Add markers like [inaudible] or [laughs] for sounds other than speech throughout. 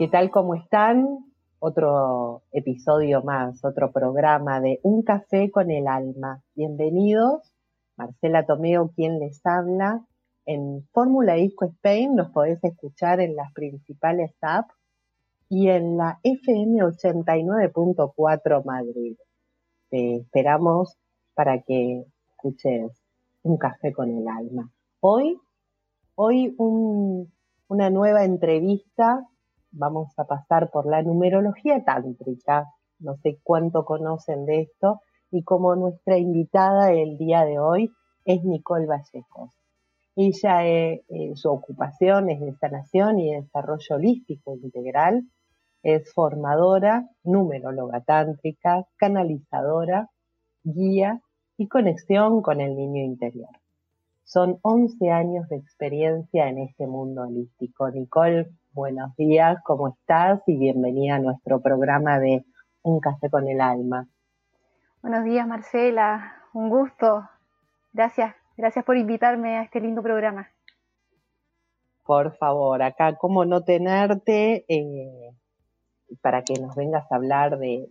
¿Qué tal? ¿Cómo están? Otro episodio más, otro programa de Un café con el alma. Bienvenidos. Marcela Tomeo, quien les habla. En Fórmula Disco Spain nos podés escuchar en las principales apps y en la FM 89.4 Madrid. Te esperamos para que escuches Un café con el alma. Hoy, hoy una nueva entrevista vamos a pasar por la numerología tántrica. No sé cuánto conocen de esto. Y como nuestra invitada el día de hoy es Nicole Vallejos. Ella, eh, su ocupación es de sanación y desarrollo holístico integral. Es formadora, numeróloga tántrica, canalizadora, guía y conexión con el niño interior. Son 11 años de experiencia en este mundo holístico. Nicole, Buenos días, ¿cómo estás? Y bienvenida a nuestro programa de Un café con el alma. Buenos días, Marcela. Un gusto. Gracias, gracias por invitarme a este lindo programa. Por favor, acá, ¿cómo no tenerte? Eh, para que nos vengas a hablar de,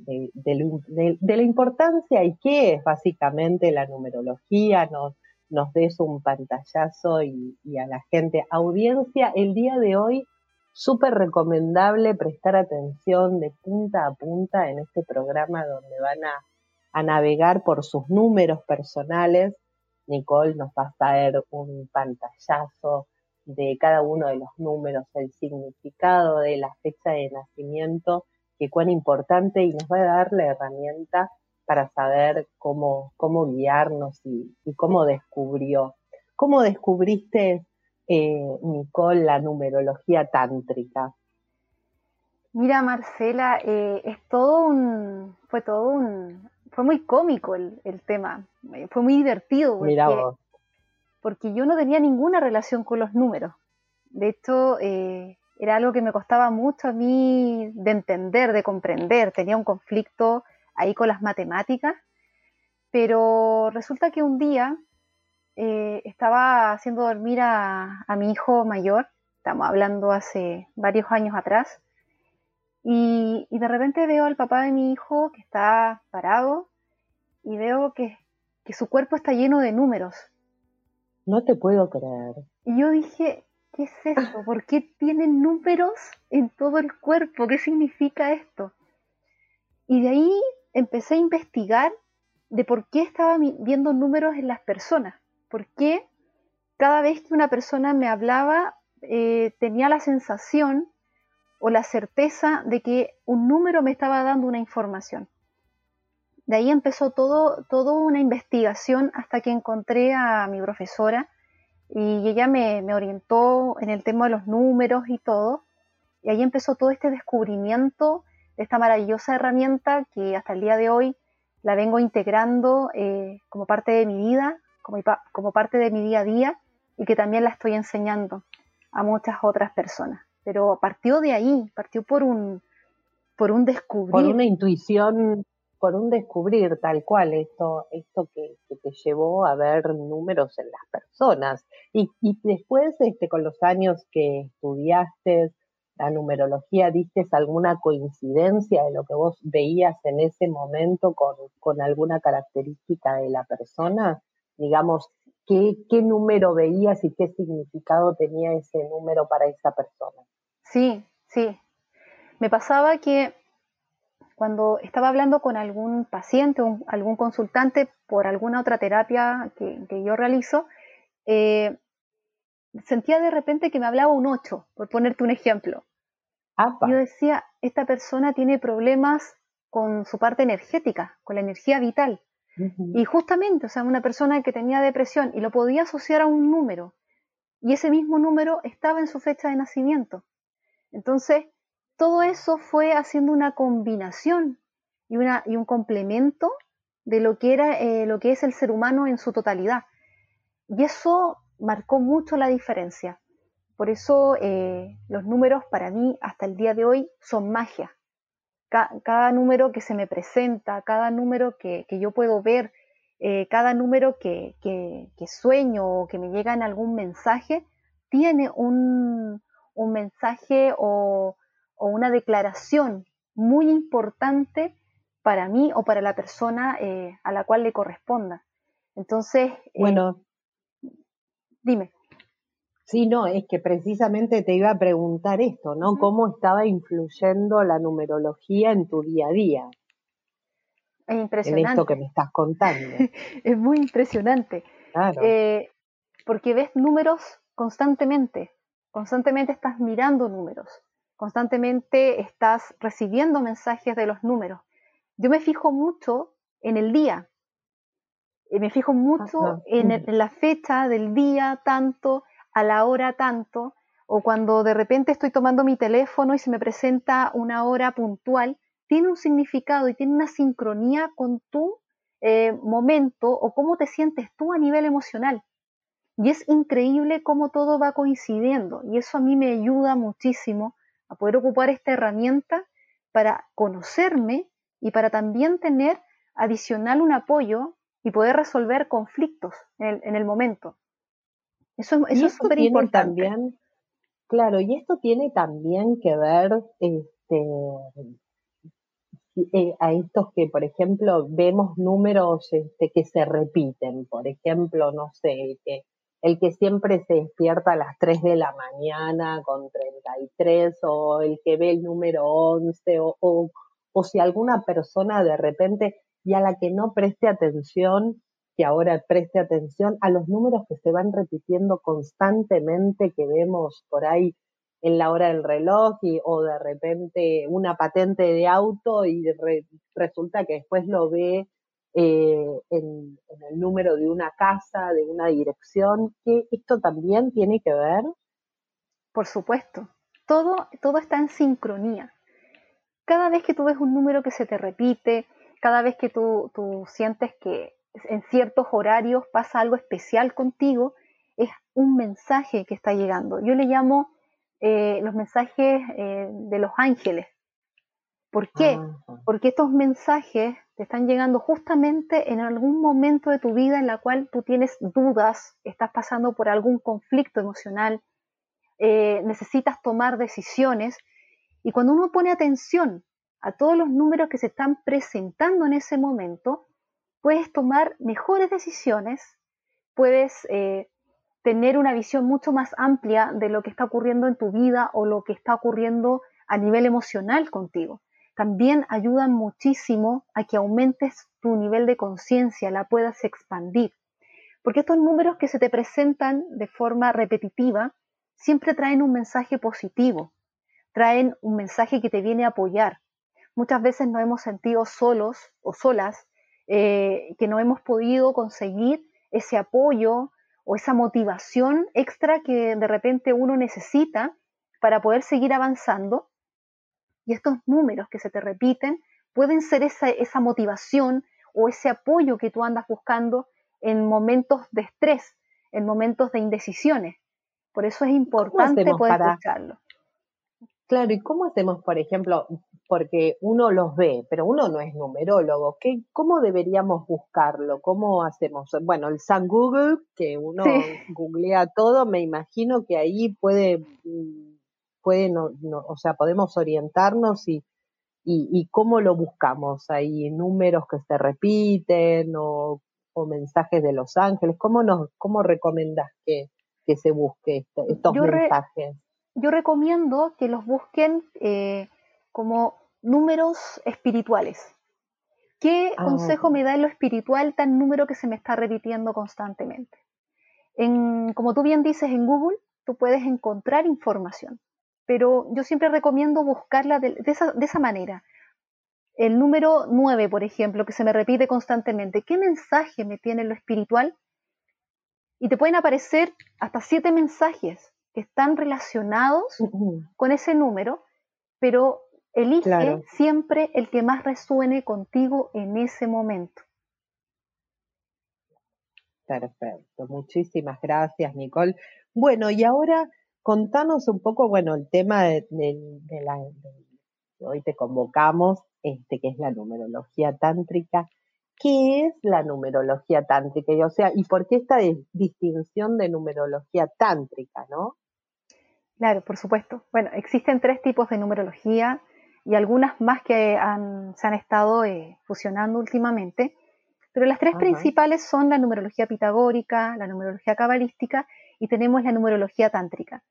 la importancia y qué es básicamente la numerología, nos, nos des un pantallazo y, y a la gente, audiencia, el día de hoy súper recomendable prestar atención de punta a punta en este programa donde van a, navegar por sus números personales. Nicole nos va a traer un pantallazo de cada uno de los números, el significado de la fecha de nacimiento, que cuán importante y nos va a dar la herramienta para saber cómo, cómo guiarnos y, y cómo descubrió. ¿Cómo descubriste eh, Nicole, la numerología tántrica? Mira, Marcela, eh, es todo un, fue todo un, fue muy cómico el, tema, eh, fue muy divertido. Porque, porque yo no tenía ninguna relación con los números. De hecho, era algo que me costaba mucho a mí de entender, de comprender. Tenía un conflicto ahí con las matemáticas, pero resulta que un día eh, estaba haciendo dormir a, mi hijo mayor, estamos hablando hace varios años atrás, y, de repente veo al papá de mi hijo que está parado y veo que, su cuerpo está lleno de números. No te puedo creer. Y yo dije, ¿qué es eso? ¿Por qué tiene números en todo el cuerpo? ¿Qué significa esto? Y de ahí empecé a investigar de por qué estaba viendo números en las personas porque cada vez que una persona me hablaba eh, tenía la sensación o la certeza de que un número me estaba dando una información. De ahí empezó todo, toda una investigación hasta que encontré a mi profesora y ella me, orientó en el tema de los números y todo. Y ahí empezó todo este descubrimiento de esta maravillosa herramienta que hasta el día de hoy la vengo integrando eh, como parte de mi vida, como, parte de mi día a día y que también la estoy enseñando a muchas otras personas. Pero partió de ahí, partió por un, por un descubrir. Por una intuición, por un descubrir tal cual, esto, esto que, te llevó a ver números en las personas. Y, y después, este, con los años que estudiaste la numerología, ¿diste alguna coincidencia de lo que vos veías en ese momento con, con alguna característica de la persona? Digamos, qué, qué número veías y qué significado tenía ese número para esa persona. Sí, sí. Me pasaba que cuando estaba hablando con algún paciente o algún consultante por alguna otra terapia que, yo realizo, eh, sentía de repente que me hablaba un 8, por ponerte un ejemplo. Yo decía, esta persona tiene problemas con su parte energética, con la energía vital. Y justamente, o sea, una persona que tenía depresión y lo podía asociar a un número, y ese mismo número estaba en su fecha de nacimiento. Entonces, todo eso fue haciendo una combinación y, una, y un complemento de lo que, era, eh, lo que es el ser humano en su totalidad. Y eso marcó mucho la diferencia. Por eso eh, los números para mí hasta el día de hoy son magia cada número que se me presenta, cada número que, yo puedo ver, eh, cada número que, sueño o que me llega en algún mensaje, tiene un, mensaje o, o una declaración muy importante para mí o para la persona eh, a la cual le corresponda. Entonces, eh, bueno, dime. Sí, no, es que precisamente te iba a preguntar esto, ¿no? ¿Cómo estaba influyendo la numerología en tu día a día? Es impresionante. En esto que me estás contando. [laughs] es muy impresionante. Claro. Eh, porque ves números constantemente, constantemente estás mirando números, constantemente estás recibiendo mensajes de los números. Yo me fijo mucho en el día, eh, me fijo mucho en, en, la fecha del día tanto, a la hora tanto, o cuando de repente estoy tomando mi teléfono y se me presenta una hora puntual, tiene un significado y tiene una sincronía con tu eh, momento o cómo te sientes tú a nivel emocional. Y es increíble cómo todo va coincidiendo y eso a mí me ayuda muchísimo a poder ocupar esta herramienta para conocerme y para también tener adicional un apoyo y poder resolver conflictos en el momento. Eso, es súper importante. También, claro, y esto tiene también que ver este, eh, a estos que, por ejemplo, vemos números este, que se repiten. Por ejemplo, no sé, que el que siempre se despierta a las 3 de la mañana con 33 o el que ve el número 11 o, o, o si alguna persona de repente y a la que no preste atención que ahora preste atención a los números que se van repitiendo constantemente, que vemos por ahí en la hora del reloj o de repente una patente de auto y resulta que después lo ve eh, en, el número de una casa, de una dirección, que esto también tiene que ver. Por supuesto, todo, todo está en sincronía. Cada vez que tú ves un número que se te repite, cada vez que tú, tú sientes que en ciertos horarios pasa algo especial contigo, es un mensaje que está llegando. Yo le llamo eh, los mensajes eh, de los ángeles. ¿Por qué? Porque estos mensajes te están llegando justamente en algún momento de tu vida en la cual tú tienes dudas, estás pasando por algún conflicto emocional, eh, necesitas tomar decisiones. Y cuando uno pone atención a todos los números que se están presentando en ese momento, puedes tomar mejores decisiones, puedes eh, tener una visión mucho más amplia de lo que está ocurriendo en tu vida o lo que está ocurriendo a nivel emocional contigo. También ayudan muchísimo a que aumentes tu nivel de conciencia, la puedas expandir. Porque estos números que se te presentan de forma repetitiva siempre traen un mensaje positivo, traen un mensaje que te viene a apoyar. Muchas veces nos hemos sentido solos o solas eh, que no hemos podido conseguir ese apoyo o esa motivación extra que de repente uno necesita para poder seguir avanzando. Y estos números que se te repiten pueden ser esa, esa motivación o ese apoyo que tú andas buscando en momentos de estrés, en momentos de indecisiones. Por eso es importante poder escucharlo. Claro, ¿y cómo hacemos, por ejemplo, porque uno los ve, pero uno no es numerólogo. ¿Qué, ¿Cómo deberíamos buscarlo? ¿Cómo hacemos? Bueno, el San Google, que uno googlea todo, me imagino que ahí puede, mm, puede no, o sea, podemos orientarnos y, y, cómo lo buscamos. Hay números que se repiten o, mensajes de los ángeles. ¿Cómo, nos, cómo recomendás que, que se busque estos mensajes? Yo recomiendo que los busquen eh, como números espirituales. ¿Qué ah, consejo me da en lo espiritual tan número que se me está repitiendo constantemente? En, como tú bien dices en Google, tú puedes encontrar información, pero yo siempre recomiendo buscarla de, esa, de esa manera. El número 9, por ejemplo, que se me repite constantemente, ¿qué mensaje me tiene en lo espiritual? Y te pueden aparecer hasta siete mensajes que están relacionados con ese número, pero Elige siempre el que más resuene contigo en ese momento. Perfecto, muchísimas gracias Nicole. Bueno, y ahora contanos un poco, bueno, el tema de, la hoy te convocamos, este que es la numerología tántrica. ¿Qué es la numerología tántrica? o sea, ¿y por qué esta distinción de numerología tántrica, no? Claro, por supuesto. Bueno, existen tres tipos de numerología y algunas más que se han estado eh, fusionando últimamente, pero las tres principales son la numerología pitagórica, la numerología cabalística y tenemos la numerología tántrica.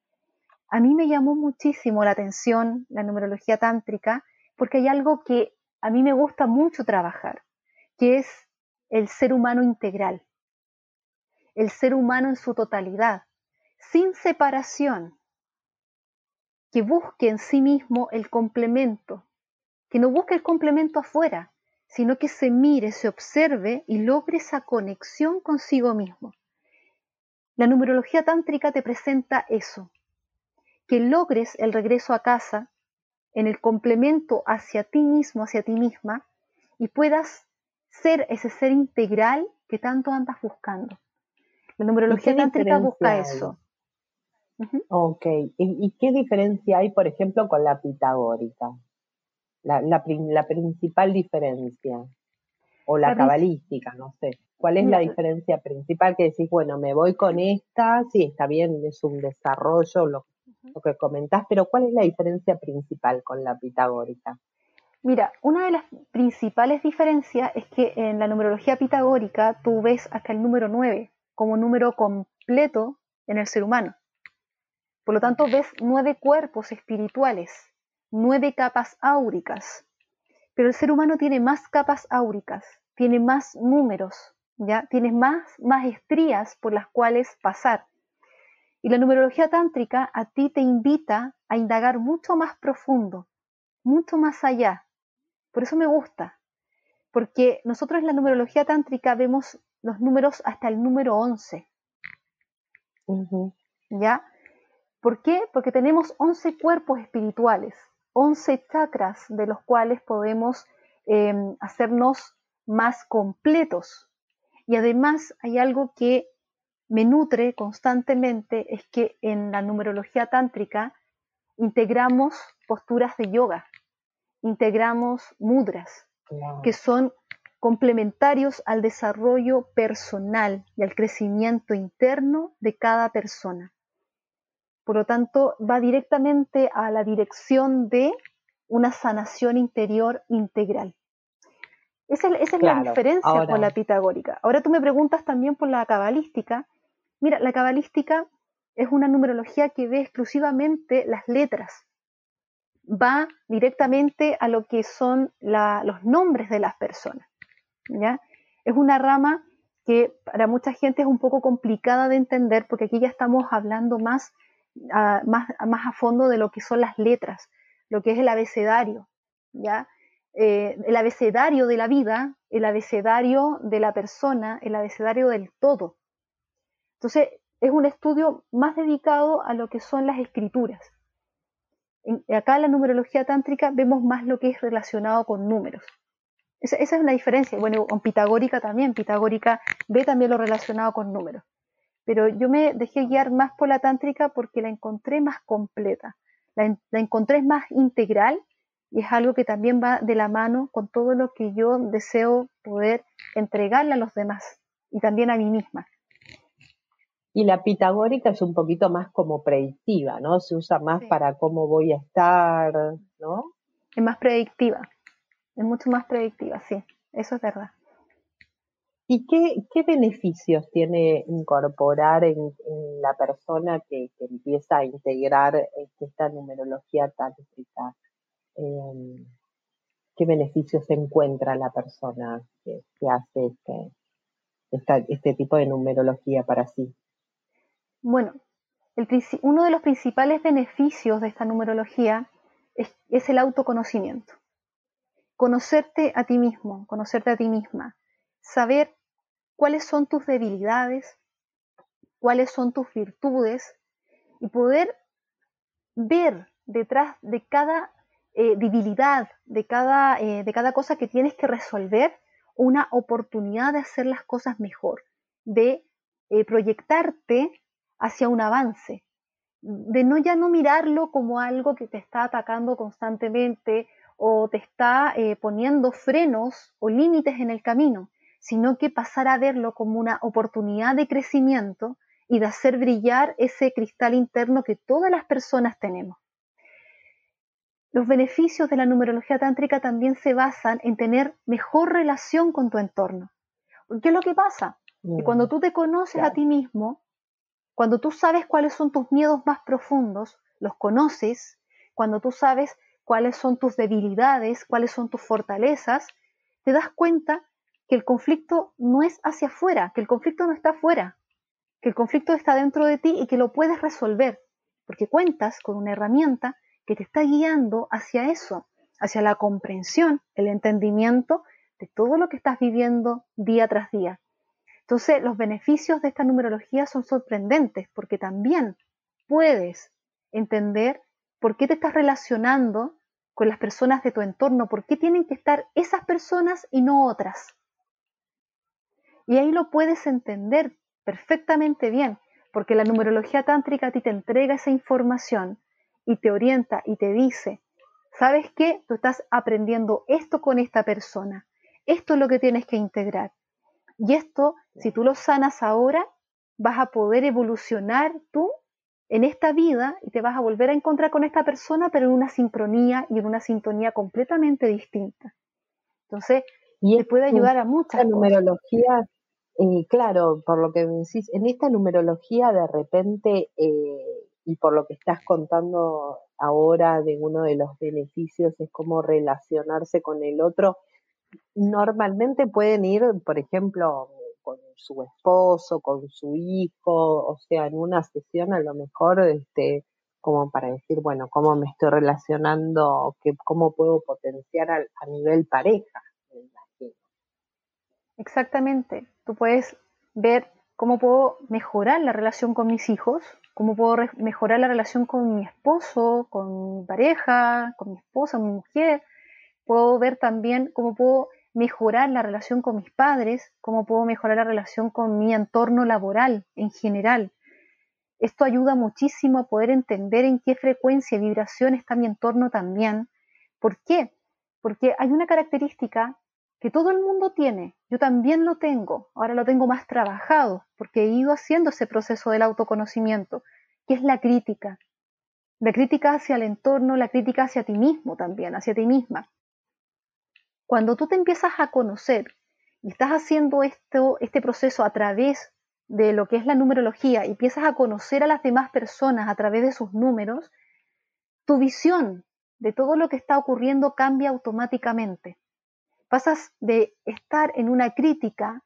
A mí me llamó muchísimo la atención la numerología tántrica porque hay algo que a mí me gusta mucho trabajar, que es el ser humano integral, el ser humano en su totalidad, sin separación, que busque en sí mismo el complemento, que no busque el complemento afuera, sino que se mire, se observe y logre esa conexión consigo mismo. La numerología tántrica te presenta eso, que logres el regreso a casa en el complemento hacia ti mismo, hacia ti misma, y puedas ser ese ser integral que tanto andas buscando. La numerología tántrica busca eso. Ok, ¿Y, qué diferencia hay, por ejemplo, con la pitagórica? La, la, principal diferencia, o la, cabalística, no sé. ¿Cuál es la diferencia principal que decís, bueno, me voy con esta, sí, está bien, es un desarrollo, lo, lo que comentás, pero ¿cuál es la diferencia principal con la pitagórica? Mira, una de las principales diferencias es que en la numerología pitagórica tú ves hasta el número 9 como número completo en el ser humano. Por lo tanto, ves nueve cuerpos espirituales, nueve capas áuricas. Pero el ser humano tiene más capas áuricas, tiene más números, ¿ya? Tienes más maestrías por las cuales pasar. Y la numerología tántrica a ti te invita a indagar mucho más profundo, mucho más allá. Por eso me gusta, porque nosotros en la numerología tántrica vemos los números hasta el número 11. ¿Ya? ¿Por qué? Porque tenemos 11 cuerpos espirituales, 11 chakras de los cuales podemos em, hacernos más completos. Y además hay algo que me nutre constantemente es que en la numerología tántrica integramos posturas de yoga, integramos mudras, que son complementarios al desarrollo personal y al crecimiento interno de cada persona. Por lo tanto, va directamente a la dirección de una sanación interior integral. Esa, es la diferencia con la pitagórica. Ahora tú me preguntas también por la cabalística Mira, la cabalística es una numerología que ve exclusivamente las letras. Va directamente a lo que son los nombres de las personas. ¿ya? Es una rama que para mucha gente es un poco complicada de entender porque aquí ya estamos hablando más, más, más a fondo de lo que son las letras, lo que es el abecedario. ¿ya? Eh, el abecedario de la vida, el abecedario de la persona, el abecedario del todo. Entonces, es un estudio más dedicado a lo que son las escrituras. Acá en la numerología tántrica vemos más lo que es relacionado con números. Esa, es una diferencia. Bueno, con Pitagórica también. Pitagórica ve también lo relacionado con números. Pero yo me dejé guiar más por la tántrica porque la encontré más completa. La, la encontré más integral y es algo que también va de la mano con todo lo que yo deseo poder entregarle a los demás y también a mí misma. Y la pitagórica es un poquito más como predictiva, ¿no? Se usa más para cómo voy a estar, ¿no? Es más predictiva, es mucho más predictiva, sí, eso es verdad. ¿Y qué, beneficios tiene incorporar en, la persona que, empieza a integrar este, esta numerología tántrica? Em, ¿Qué beneficios encuentra la persona que, hace este, este tipo de numerología para sí? Bueno, uno de los principales beneficios de esta numerología es, el autoconocimiento. Conocerte a ti mismo, conocerte a ti misma, saber cuáles son tus debilidades, cuáles son tus virtudes y poder ver detrás de cada eh, debilidad, de cada, eh, de cada cosa que tienes que resolver, una oportunidad de hacer las cosas mejor, de eh, proyectarte hacia un avance, de no ya no mirarlo como algo que te está atacando constantemente o te está eh, poniendo frenos o límites en el camino, sino que pasar a verlo como una oportunidad de crecimiento y de hacer brillar ese cristal interno que todas las personas tenemos. Los beneficios de la numerología tántrica también se basan en tener mejor relación con tu entorno. ¿Qué es lo que pasa? Que cuando mm, tú te conoces a ti mismo, cuando tú sabes cuáles son tus miedos más profundos, los conoces, cuando tú sabes cuáles son tus debilidades, cuáles son tus fortalezas, te das cuenta que el conflicto no es hacia afuera, que el conflicto no está afuera, que el conflicto está dentro de ti y que lo puedes resolver, porque cuentas con una herramienta que te está guiando hacia eso, hacia la comprensión, el entendimiento de todo lo que estás viviendo día tras día. Entonces, los beneficios de esta numerología son sorprendentes porque también puedes entender por qué te estás relacionando con las personas de tu entorno, por qué tienen que estar esas personas y no otras. Y ahí lo puedes entender perfectamente bien, porque la numerología tántrica a ti te entrega esa información y te orienta y te dice, ¿sabes qué? Tú estás aprendiendo esto con esta persona, esto es lo que tienes que integrar. Y esto, si tú lo sanas ahora, vas a poder evolucionar tú en esta vida y te vas a volver a encontrar con esta persona, pero en una sincronía y en una sintonía completamente distinta. Entonces, y te puede ayudar a muchas numerología eh, claro, por lo que decís, en esta numerología de repente, eh, y por lo que estás contando ahora de uno de los beneficios, es cómo relacionarse con el otro. Normalmente pueden ir, por ejemplo, con su esposo, con su hijo, o sea, en una sesión a lo mejor, este, como para decir, bueno, cómo me estoy relacionando, que, cómo puedo potenciar a nivel pareja. Exactamente. Tú puedes ver cómo puedo mejorar la relación con mis hijos, cómo puedo mejorar la relación con mi esposo, con mi pareja, con mi esposa, mi mujer. Puedo ver también cómo puedo mejorar la relación con mis padres, cómo puedo mejorar la relación con mi entorno laboral en general. Esto ayuda muchísimo a poder entender en qué frecuencia y vibración está mi entorno también. ¿Por qué? Porque hay una característica que todo el mundo tiene, yo también lo tengo, ahora lo tengo más trabajado, porque he ido haciendo ese proceso del autoconocimiento, que es la crítica. La crítica hacia el entorno, la crítica hacia ti mismo también, hacia ti misma. Cuando tú te empiezas a conocer y estás haciendo esto, este proceso a través de lo que es la numerología y empiezas a conocer a las demás personas a través de sus números, tu visión de todo lo que está ocurriendo cambia automáticamente pasas de estar en una crítica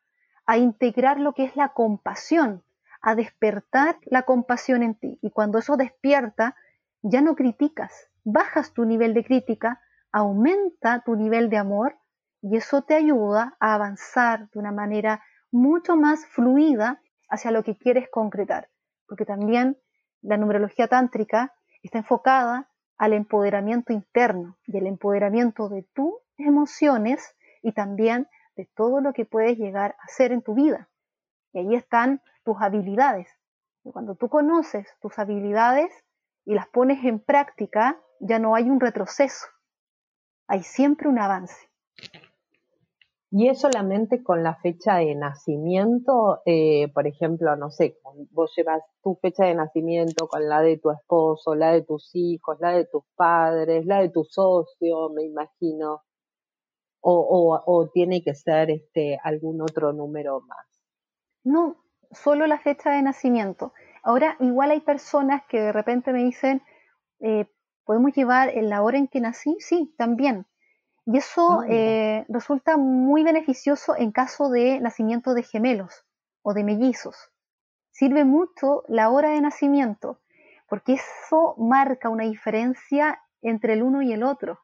a integrar lo que es la compasión, a despertar la compasión en ti. Y cuando eso despierta, ya no criticas, bajas tu nivel de crítica, aumenta tu nivel de amor y eso te ayuda a avanzar de una manera mucho más fluida hacia lo que quieres concretar. Porque también la numerología tántrica está enfocada al empoderamiento interno y el empoderamiento de tus emociones y también de todo lo que puedes llegar a hacer en tu vida. Y ahí están tus habilidades. Y cuando tú conoces tus habilidades y las pones en práctica, ya no hay un retroceso, hay siempre un avance. Y es solamente con la fecha de nacimiento, eh, por ejemplo, no sé, vos llevas tu fecha de nacimiento con la de tu esposo, la de tus hijos, la de tus padres, la de tu socio, me imagino o, tiene que ser este, algún otro número más? No, solo la fecha de nacimiento. Ahora, igual hay personas que de repente me dicen, eh, ¿podemos llevar en la hora en que nací? Sí, también. Y eso ah, eh, resulta muy beneficioso en caso de nacimiento de gemelos o de mellizos. Sirve mucho la hora de nacimiento, porque eso marca una diferencia entre el uno y el otro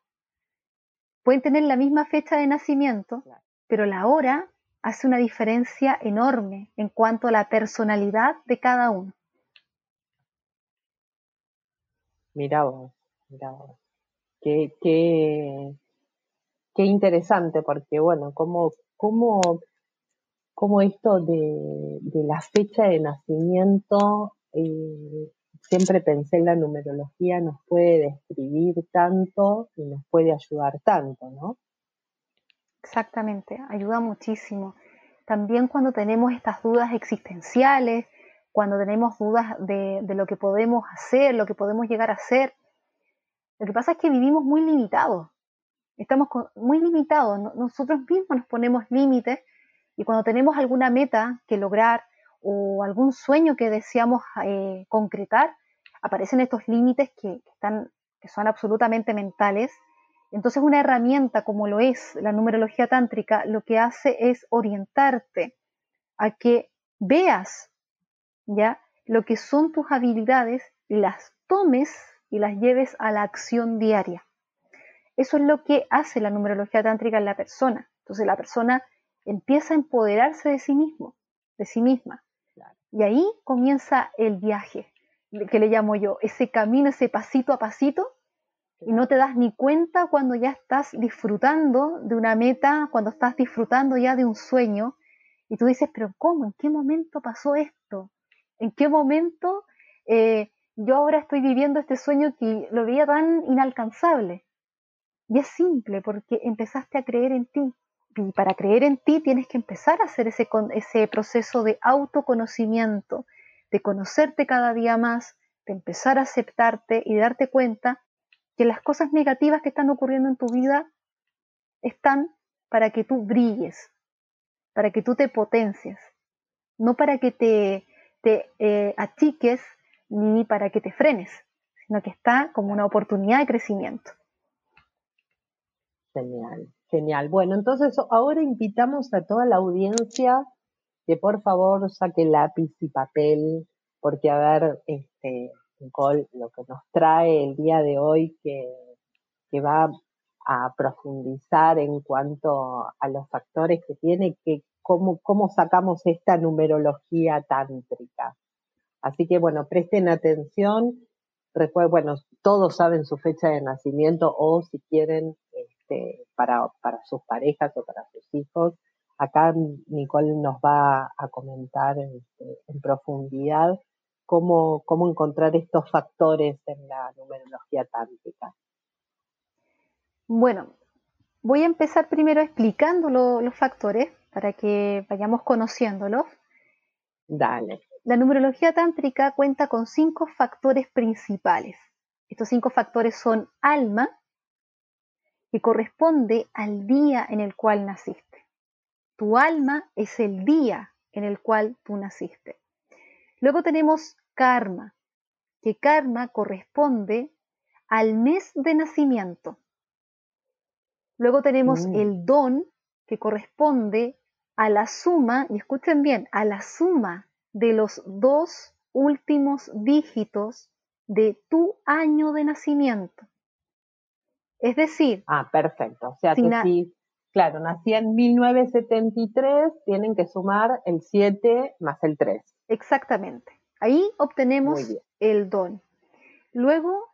pueden tener la misma fecha de nacimiento, pero la hora hace una diferencia enorme en cuanto a la personalidad de cada uno. Mira vos, Qué, qué, qué interesante, porque bueno, como, como, como esto de, de la fecha de nacimiento eh, siempre pensé en la numerología nos puede describir tanto y nos puede ayudar tanto, ¿no? Exactamente, ayuda muchísimo. También cuando tenemos estas dudas existenciales, cuando tenemos dudas de, lo que podemos hacer, lo que podemos llegar a hacer. Lo que pasa es que vivimos muy limitados, estamos muy limitados, nosotros mismos nos ponemos límites y cuando tenemos alguna meta que lograr o algún sueño que deseamos eh, concretar, aparecen estos límites que, están, que son absolutamente mentales. Entonces una herramienta como lo es la numerología tántrica lo que hace es orientarte a que veas ya lo que son tus habilidades y las tomes y las lleves a la acción diaria. Eso es lo que hace la numerología tántrica en la persona. Entonces la persona empieza a empoderarse de sí mismo, de sí misma. Y ahí comienza el viaje, que le llamo yo, ese camino, ese pasito a pasito, y no te das ni cuenta cuando ya estás disfrutando de una meta, cuando estás disfrutando ya de un sueño, y tú dices, pero ¿cómo? ¿En qué momento pasó esto? ¿En qué momento eh, yo ahora estoy viviendo este sueño que lo veía tan inalcanzable? Y es simple, porque empezaste a creer en ti. Y para creer en ti tienes que empezar a hacer ese, ese proceso de autoconocimiento, de conocerte cada día más, de empezar a aceptarte y darte cuenta que las cosas negativas que están ocurriendo en tu vida están para que tú brilles, para que tú te potencies, no para que te, te eh, achiques ni para que te frenes, sino que está como una oportunidad de crecimiento. Genial, genial. Bueno, entonces ahora invitamos a toda la audiencia que por favor saque lápiz y papel, porque a ver, este, Nicole, lo que nos trae el día de hoy que, que va a profundizar en cuanto a los factores que tiene, que cómo, cómo sacamos esta numerología tántrica. Así que bueno, presten atención. Bueno, todos saben su fecha de nacimiento o si quieren este, para, para sus parejas o para sus hijos. Acá Nicole nos va a comentar este, en profundidad cómo, cómo encontrar estos factores en la numerología tántrica. Bueno, voy a empezar primero explicando los factores para que vayamos conociéndolos. Dale. La numerología tántrica cuenta con cinco factores principales. Estos cinco factores son alma, que corresponde al día en el cual naciste. Tu alma es el día en el cual tú naciste. Luego tenemos karma, que karma corresponde al mes de nacimiento. Luego tenemos mm. el don, que corresponde a la suma, y escuchen bien, a la suma de los dos últimos dígitos de tu año de nacimiento. Es decir... Ah, perfecto. O sea, si si, claro, nací en 1973, tienen que sumar el 7 más el 3. Exactamente. Ahí obtenemos el don. Luego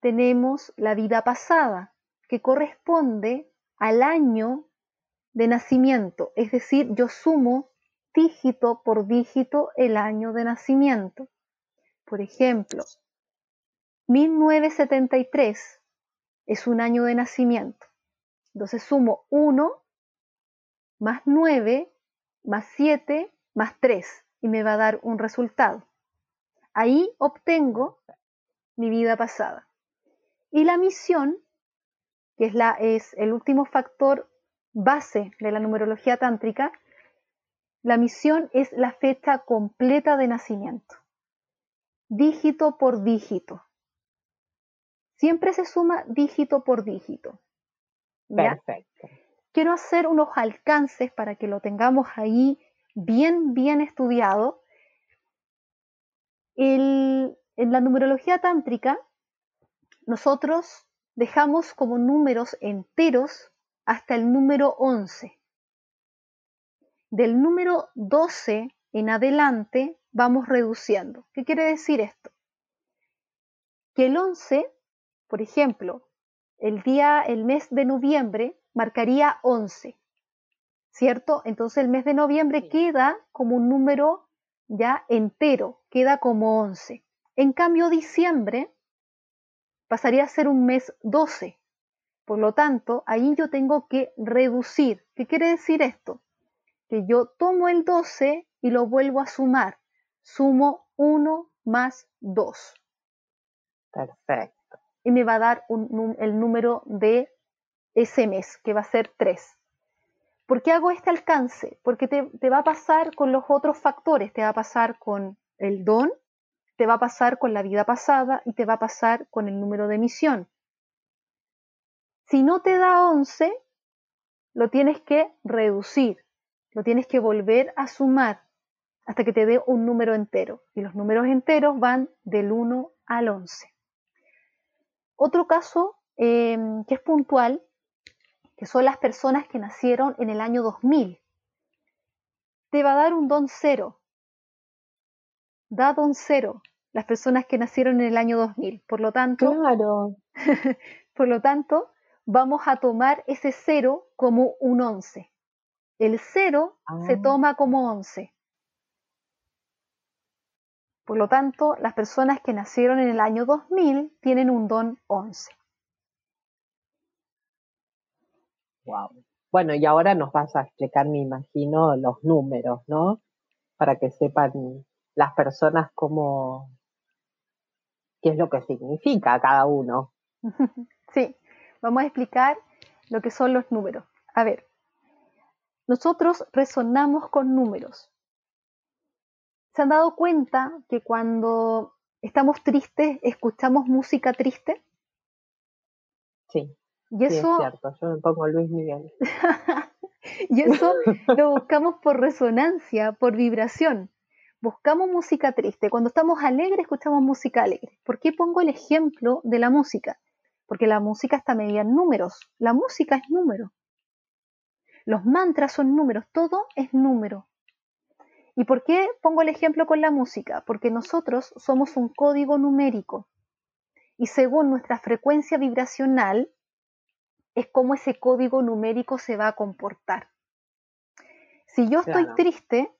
tenemos la vida pasada, que corresponde al año de nacimiento. Es decir, yo sumo dígito por dígito el año de nacimiento. Por ejemplo, 1973 es un año de nacimiento. Entonces sumo 1 más 9 más 7 más 3 y me va a dar un resultado. Ahí obtengo mi vida pasada. Y la misión, que es, el último factor base de la numerología tántrica, la misión es la fecha completa de nacimiento, dígito por dígito. Siempre se suma dígito por dígito. Perfecto. Quiero hacer unos alcances para que lo tengamos ahí bien, bien estudiado. en la numerología tántrica, nosotros dejamos como números enteros hasta el número 11. Del número 12 en adelante vamos reduciendo. ¿Qué quiere decir esto? Que el 11 por ejemplo, el día, el mes de noviembre marcaría 11, ¿cierto? Entonces el mes de noviembre queda como un número ya entero, queda como 11. En cambio, diciembre pasaría a ser un mes 12. Por lo tanto, ahí yo tengo que reducir. ¿Qué quiere decir esto? Que yo tomo el 12 y lo vuelvo a sumar. sumo 1 más 2. Perfecto. Y me va a dar el número de ese mes, que va a ser 3. ¿Por qué hago este alcance? Porque te, te, va a pasar con los otros factores, te va a pasar con el don, te va a pasar con la vida pasada y te va a pasar con el número de emisión. Si no te da 11, lo tienes que reducir, lo tienes que volver a sumar hasta que te dé un número entero. Y los números enteros van del 1 al 11. Otro caso eh, que es puntual que son las personas que nacieron en el año 2000. Te va a dar un don cero. Da don cero las personas que nacieron en el año 2000. Por lo tanto, claro. [laughs] por lo tanto, vamos a tomar ese cero como un 11. El cero se ah. toma como 11. Por lo tanto, las personas que nacieron en el año 2000 tienen un don 11. Bueno, y ahora nos vas a explicar, me imagino, los números, ¿no? Para que sepan las personas cómo, qué es lo que significa cada uno. [laughs] Sí, vamos a explicar lo que son los números. A ver, nosotros resonamos con números. ¿Se han dado cuenta que cuando estamos tristes escuchamos música triste? Sí. Y eso, es cierto, yo me pongo Luis Miguel. [laughs] y eso lo buscamos por resonancia, por vibración. Buscamos música triste. Cuando estamos alegres, escuchamos música alegre. ¿Por qué pongo el ejemplo de la música? Porque la música está medida en números. La música es número. Los mantras son números. Todo es número. ¿Y por qué pongo el ejemplo con la música? Porque nosotros somos un código numérico. Y según nuestra frecuencia vibracional, es cómo ese código numérico se va a comportar. Si yo estoy triste,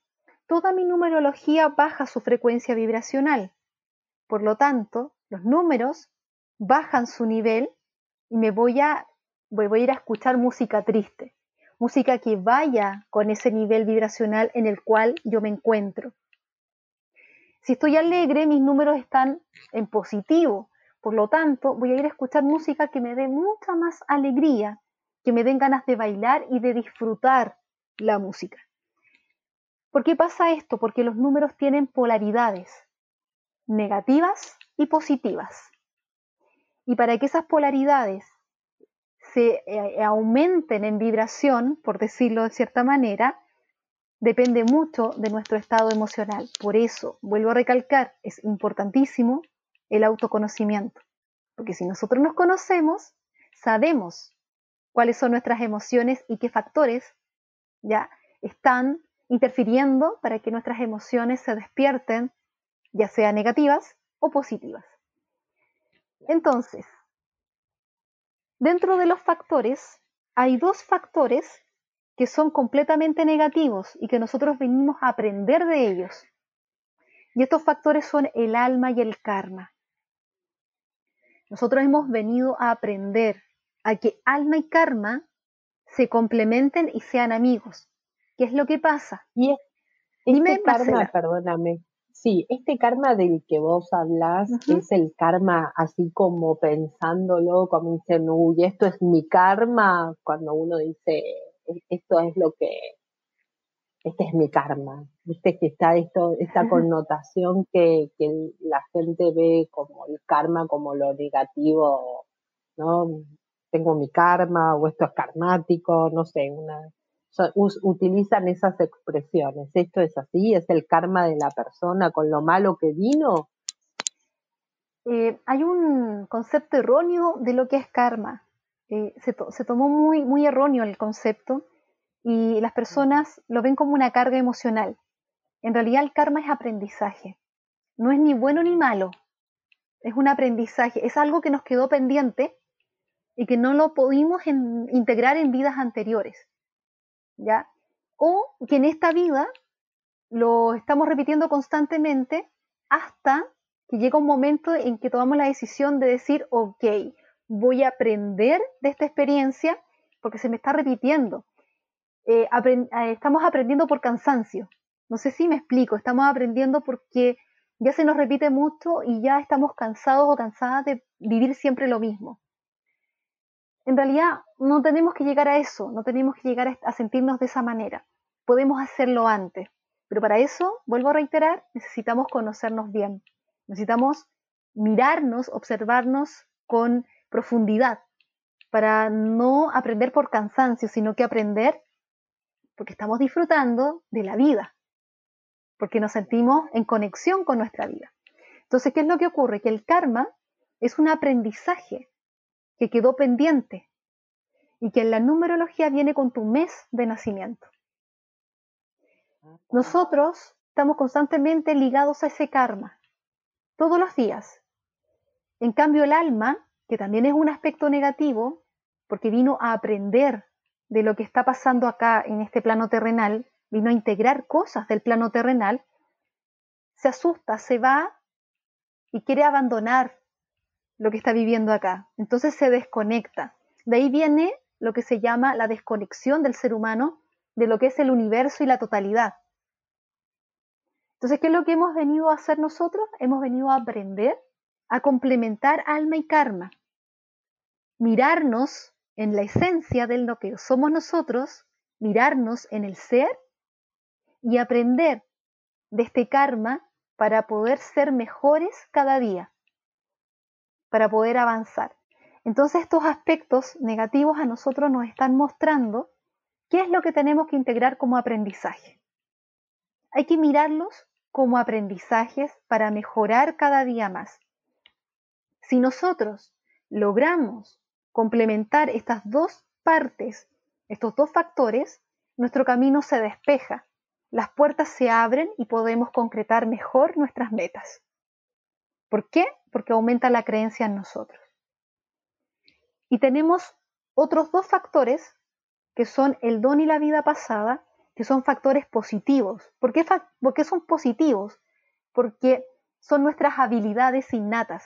toda mi numerología baja su frecuencia vibracional. Por lo tanto, los números bajan su nivel y me voy a, voy a ir a escuchar música triste, música que vaya con ese nivel vibracional en el cual yo me encuentro. Si estoy alegre, mis números están en positivo, por lo tanto, voy a ir a escuchar música que me dé mucha más alegría, que me den ganas de bailar y de disfrutar la música. ¿Por qué pasa esto? Porque los números tienen polaridades negativas y positivas. Y para que esas polaridades se eh, aumenten en vibración, por decirlo de cierta manera, depende mucho de nuestro estado emocional. Por eso, vuelvo a recalcar, es importantísimo el autoconocimiento. Porque si nosotros nos conocemos, sabemos cuáles son nuestras emociones y qué factores ya están interfiriendo para que nuestras emociones se despierten, ya sea negativas o positivas. Entonces, dentro de los factores, hay dos factores que son completamente negativos y que nosotros venimos a aprender de ellos. Y estos factores son el alma y el karma. Nosotros hemos venido a aprender a que alma y karma se complementen y sean amigos. ¿Qué es lo que pasa? Y este karma, perdóname, sí, este karma del que vos hablas es el karma así como pensándolo, como dicen, uy, esto es mi karma, cuando uno dice, esto es lo que este es mi karma, viste que está esto, esta connotación que, la gente ve como el karma, como lo negativo, ¿no? Tengo mi karma o esto es karmático, no sé, una, utilizan esas expresiones. ¿Esto es así? ¿Es el karma de la persona con lo malo que vino? Eh, hay un concepto erróneo de lo que es karma. Eh, se, se, tomó muy, muy erróneo el concepto y las personas lo ven como una carga emocional. En realidad el karma es aprendizaje. No es ni bueno ni malo. Es un aprendizaje. Es algo que nos quedó pendiente y que no lo pudimos integrar en vidas anteriores. O que en esta vida lo estamos repitiendo constantemente hasta que llega un momento en que tomamos la decisión de decir, ok, voy a aprender de esta experiencia porque se me está repitiendo. Eh, eh, estamos aprendiendo por cansancio. No sé si me explico, estamos aprendiendo porque ya se nos repite mucho y ya estamos cansados o cansadas de vivir siempre lo mismo. En realidad no tenemos que llegar a eso, no tenemos que llegar a sentirnos de esa manera. Podemos hacerlo antes, pero para eso, vuelvo a reiterar, necesitamos conocernos bien. Necesitamos mirarnos, observarnos con profundidad, para no aprender por cansancio, sino que aprender porque estamos disfrutando de la vida, porque nos sentimos en conexión con nuestra vida. Entonces, ¿qué es lo que ocurre? Que el karma es un aprendizaje que quedó pendiente y que en la numerología viene con tu mes de nacimiento. Nosotros estamos constantemente ligados a ese karma, todos los días. En cambio, el alma, que también es un aspecto negativo, porque vino a aprender de lo que está pasando acá en este plano terrenal, vino a integrar cosas del plano terrenal, se asusta, se va y quiere abandonar lo que está viviendo acá. Entonces se desconecta. De ahí viene lo que se llama la desconexión del ser humano de lo que es el universo y la totalidad. Entonces, ¿qué es lo que hemos venido a hacer nosotros? Hemos venido a aprender a complementar alma y karma. Mirarnos en la esencia de lo que somos nosotros, mirarnos en el ser y aprender de este karma para poder ser mejores cada día, para poder avanzar. Entonces estos aspectos negativos a nosotros nos están mostrando qué es lo que tenemos que integrar como aprendizaje. Hay que mirarlos como aprendizajes para mejorar cada día más. Si nosotros logramos complementar estas dos partes, estos dos factores, nuestro camino se despeja, las puertas se abren y podemos concretar mejor nuestras metas. ¿Por qué? Porque aumenta la creencia en nosotros. Y tenemos otros dos factores que son el don y la vida pasada, que son factores positivos. ¿Por qué, ¿Por qué son positivos? Porque son nuestras habilidades innatas,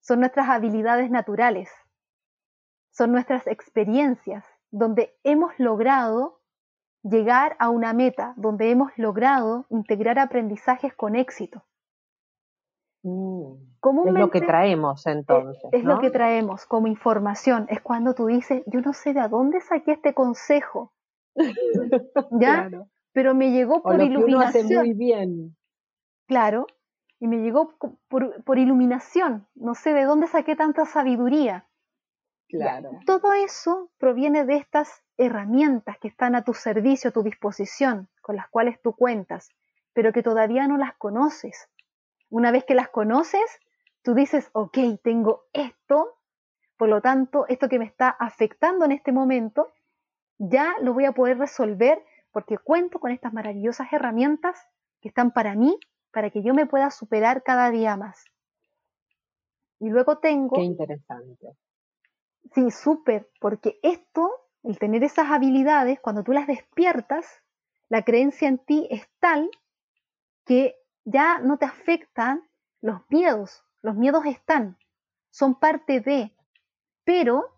son nuestras habilidades naturales, son nuestras experiencias donde hemos logrado llegar a una meta, donde hemos logrado integrar aprendizajes con éxito. Mm, es lo que traemos entonces. Es, lo que traemos como información. Es cuando tú dices, yo no sé de dónde saqué este consejo. [laughs] ¿Ya? Pero me llegó por iluminación. muy bien. Claro, y me llegó por iluminación. No sé de dónde saqué tanta sabiduría. Claro. Todo eso proviene de estas herramientas que están a tu servicio, a tu disposición, con las cuales tú cuentas, pero que todavía no las conoces. Una vez que las conoces, tú dices, ok, tengo esto, por lo tanto, esto que me está afectando en este momento, ya lo voy a poder resolver porque cuento con estas maravillosas herramientas que están para mí, para que yo me pueda superar cada día más. Y luego tengo... Qué interesante. Sí, súper, porque esto, el tener esas habilidades, cuando tú las despiertas, la creencia en ti es tal que ya no te afectan los miedos. Los miedos están, son parte de, pero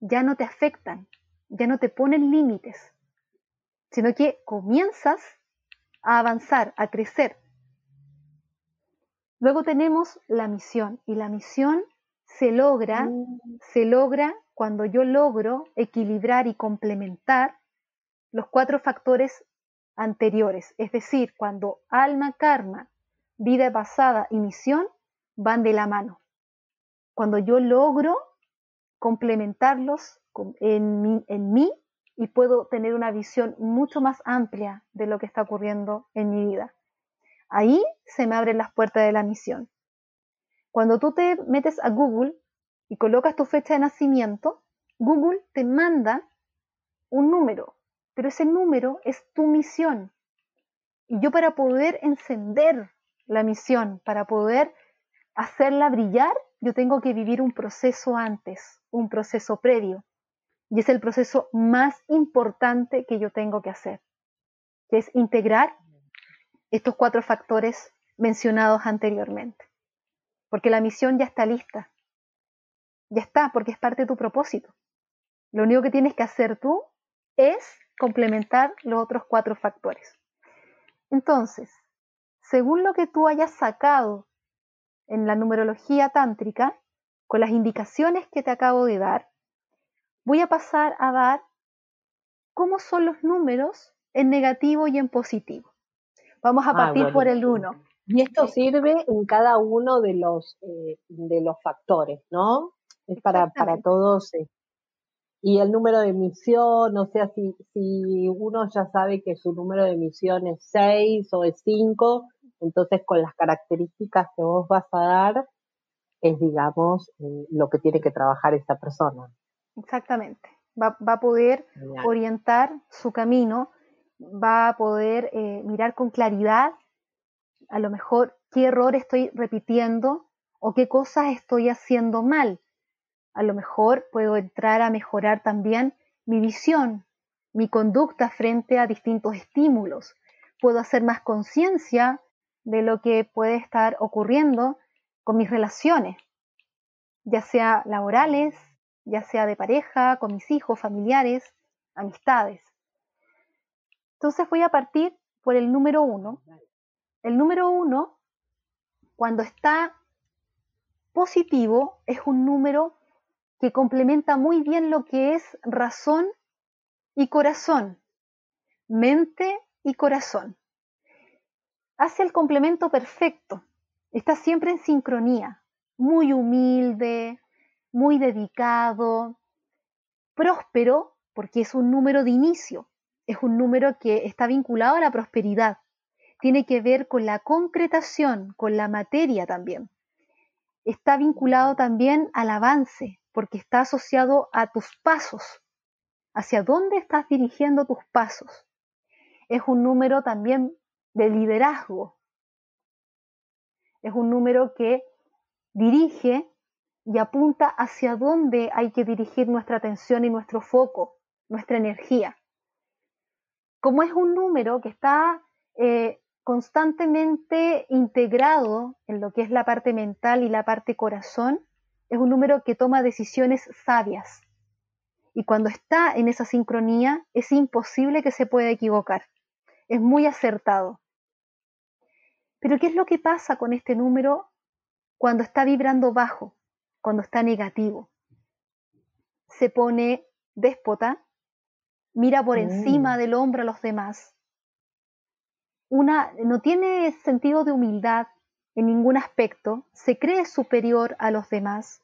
ya no te afectan, ya no te ponen límites, sino que comienzas a avanzar, a crecer. Luego tenemos la misión y la misión se logra, mm. se logra cuando yo logro equilibrar y complementar los cuatro factores anteriores, es decir, cuando alma, karma, vida pasada y misión van de la mano. Cuando yo logro complementarlos en en mí y puedo tener una visión mucho más amplia de lo que está ocurriendo en mi vida. Ahí se me abren las puertas de la misión. Cuando tú te metes a Google y colocas tu fecha de nacimiento, Google te manda un número, pero ese número es tu misión. Y yo para poder encender la misión, para poder hacerla brillar, yo tengo que vivir un proceso antes, un proceso previo. Y es el proceso más importante que yo tengo que hacer, que es integrar estos cuatro factores mencionados anteriormente porque la misión ya está lista. Ya está, porque es parte de tu propósito. Lo único que tienes que hacer tú es complementar los otros cuatro factores. Entonces, según lo que tú hayas sacado en la numerología tántrica, con las indicaciones que te acabo de dar, voy a pasar a dar cómo son los números en negativo y en positivo. Vamos a ah, partir por el 1. Y esto sirve en cada uno de los, eh, de los factores, ¿no? Es para, para todos. Eh. Y el número de emisión, o sea, si, si uno ya sabe que su número de emisión es 6 o es 5, entonces con las características que vos vas a dar, es, digamos, lo que tiene que trabajar esta persona. Exactamente. Va, a poder orientar su camino, va a poder eh, mirar con claridad a lo mejor qué error estoy repitiendo o qué cosas estoy haciendo mal. A lo mejor puedo entrar a mejorar también mi visión, mi conducta frente a distintos estímulos. Puedo hacer más conciencia de lo que puede estar ocurriendo con mis relaciones, ya sea laborales, ya sea de pareja, con mis hijos, familiares, amistades. Entonces voy a partir por el número uno. El número uno, cuando está positivo, es un número que complementa muy bien lo que es razón y corazón, mente y corazón. Hace el complemento perfecto, está siempre en sincronía, muy humilde, muy dedicado, próspero, porque es un número de inicio, es un número que está vinculado a la prosperidad, tiene que ver con la concretación, con la materia también. Está vinculado también al avance, porque está asociado a tus pasos, hacia dónde estás dirigiendo tus pasos. Es un número también de liderazgo. Es un número que dirige y apunta hacia dónde hay que dirigir nuestra atención y nuestro foco, nuestra energía. Como es un número que está eh, constantemente integrado en lo que es la parte mental y la parte corazón, es un número que toma decisiones sabias. Y cuando está en esa sincronía, es imposible que se pueda equivocar. Es muy acertado. Pero ¿qué es lo que pasa con este número cuando está vibrando bajo? cuando está negativo. Se pone déspota, mira por encima mm. del hombro a los demás. Una, no tiene sentido de humildad en ningún aspecto, se cree superior a los demás,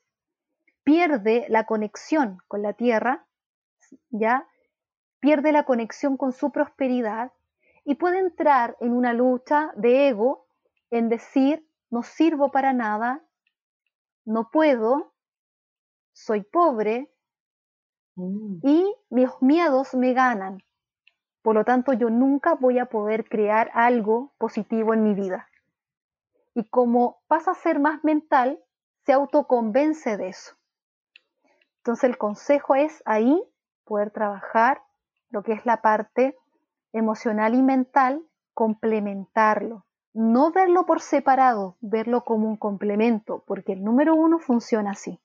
pierde la conexión con la tierra, ya pierde la conexión con su prosperidad y puede entrar en una lucha de ego en decir no sirvo para nada, no puedo, soy pobre mm. y mis miedos me ganan. Por lo tanto, yo nunca voy a poder crear algo positivo en mi vida. Y como pasa a ser más mental, se autoconvence de eso. Entonces el consejo es ahí poder trabajar lo que es la parte emocional y mental, complementarlo no verlo por separado, verlo como un complemento, porque el número uno funciona así.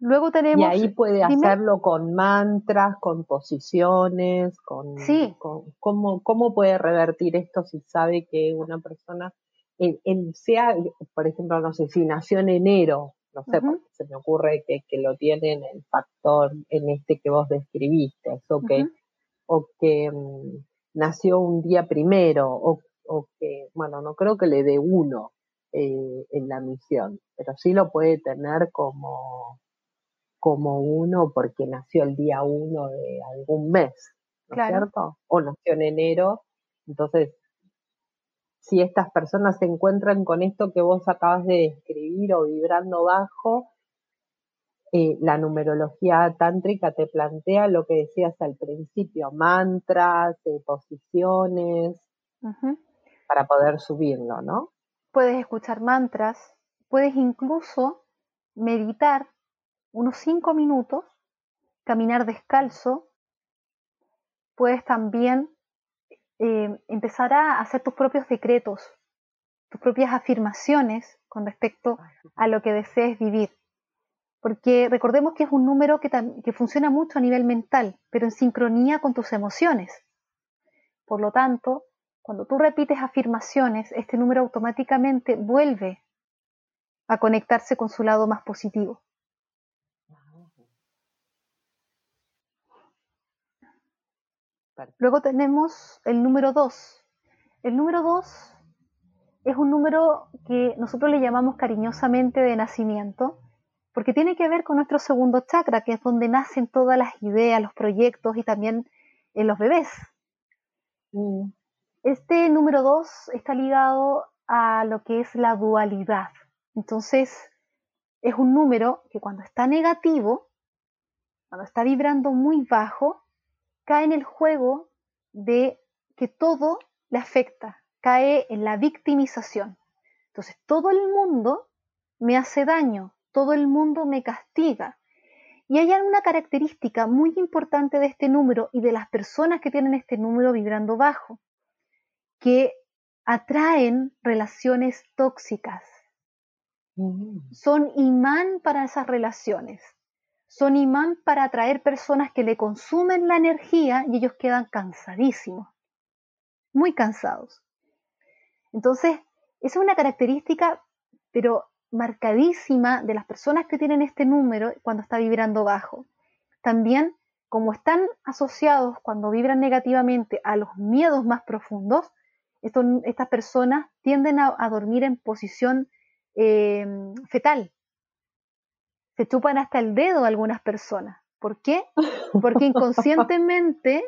Luego tenemos. Y ahí puede hacerlo con mantras, con posiciones, con. Sí. cómo, puede revertir esto si sabe que una persona. En, sea, por ejemplo, no sé, si nació en enero, no sé, porque se me ocurre que, lo tiene en el factor, en este que vos describiste, o que, o que mm, nació un día primero, o o que, bueno, no creo que le dé uno eh, en la misión, pero sí lo puede tener como, como uno porque nació el día uno de algún mes, ¿no es cierto? O nació en enero, entonces si estas personas se encuentran con esto que vos acabas de describir o vibrando bajo, eh, la numerología tántrica te plantea lo que decías al principio, mantras, eh, posiciones, para poder subirlo, ¿no? Puedes escuchar mantras, puedes incluso meditar unos cinco minutos, caminar descalzo, puedes también eh, empezar a hacer tus propios decretos, tus propias afirmaciones con respecto a lo que desees vivir. Porque recordemos que es un número que, que funciona mucho a nivel mental, pero en sincronía con tus emociones. Por lo tanto, cuando tú repites afirmaciones, este número automáticamente vuelve a conectarse con su lado más positivo. Luego tenemos el número 2. El número 2 es un número que nosotros le llamamos cariñosamente de nacimiento, porque tiene que ver con nuestro segundo chakra, que es donde nacen todas las ideas, los proyectos y también en los bebés. Mm. Este número 2 está ligado a lo que es la dualidad. Entonces, es un número que cuando está negativo, cuando está vibrando muy bajo, cae en el juego de que todo le afecta, cae en la victimización. Entonces, todo el mundo me hace daño, todo el mundo me castiga. Y hay una característica muy importante de este número y de las personas que tienen este número vibrando bajo, que atraen relaciones tóxicas. Mm. Son imán para esas relaciones son imán para atraer personas que le consumen la energía y ellos quedan cansadísimos, muy cansados. Entonces, esa es una característica, pero marcadísima de las personas que tienen este número cuando está vibrando bajo. También, como están asociados cuando vibran negativamente a los miedos más profundos, estas personas tienden a, dormir en posición eh, fetal, se chupan hasta el dedo algunas personas. ¿Por qué? [laughs] Porque inconscientemente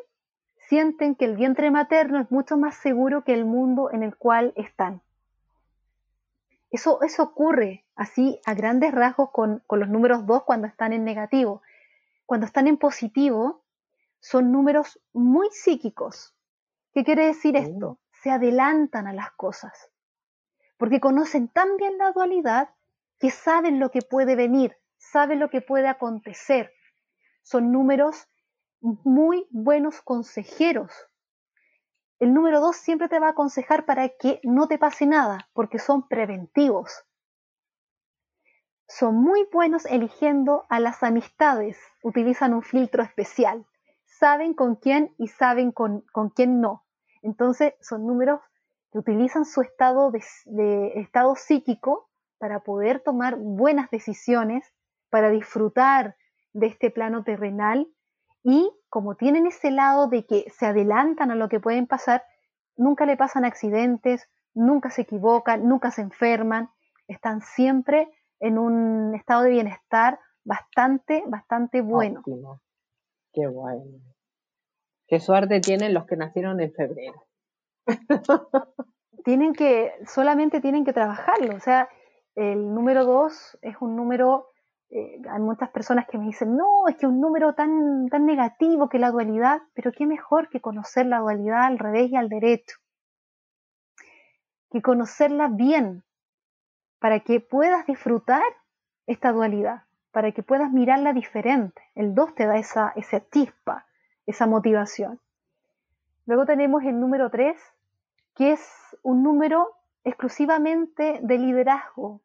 sienten que el vientre materno es mucho más seguro que el mundo en el cual están. Eso, eso ocurre así a grandes rasgos con, los números 2 cuando están en negativo. Cuando están en positivo, son números muy psíquicos. ¿Qué quiere decir oh. esto? Se adelantan a las cosas. Porque conocen tan bien la dualidad que saben lo que puede venir, sabe lo que puede acontecer. Son números muy buenos consejeros. El número dos siempre te va a aconsejar para que no te pase nada, porque son preventivos. Son muy buenos eligiendo a las amistades, utilizan un filtro especial, saben con quién y saben con, quién no. Entonces son números que utilizan su estado, de estado psíquico para poder tomar buenas decisiones para disfrutar de este plano terrenal y como tienen ese lado de que se adelantan a lo que pueden pasar, nunca le pasan accidentes, nunca se equivocan, nunca se enferman, están siempre en un estado de bienestar bastante, bastante bueno. Qué bueno. Qué suerte tienen los que nacieron en febrero. [laughs] tienen que, solamente tienen que trabajarlo. O sea, el número dos es un número eh, hay muchas personas que me dicen, no, es que un número tan, tan negativo que la dualidad, pero qué mejor que conocer la dualidad al revés y al derecho, que conocerla bien, para que puedas disfrutar esta dualidad, para que puedas mirarla diferente. El 2 te da esa, esa chispa, esa motivación. Luego tenemos el número 3, que es un número exclusivamente de liderazgo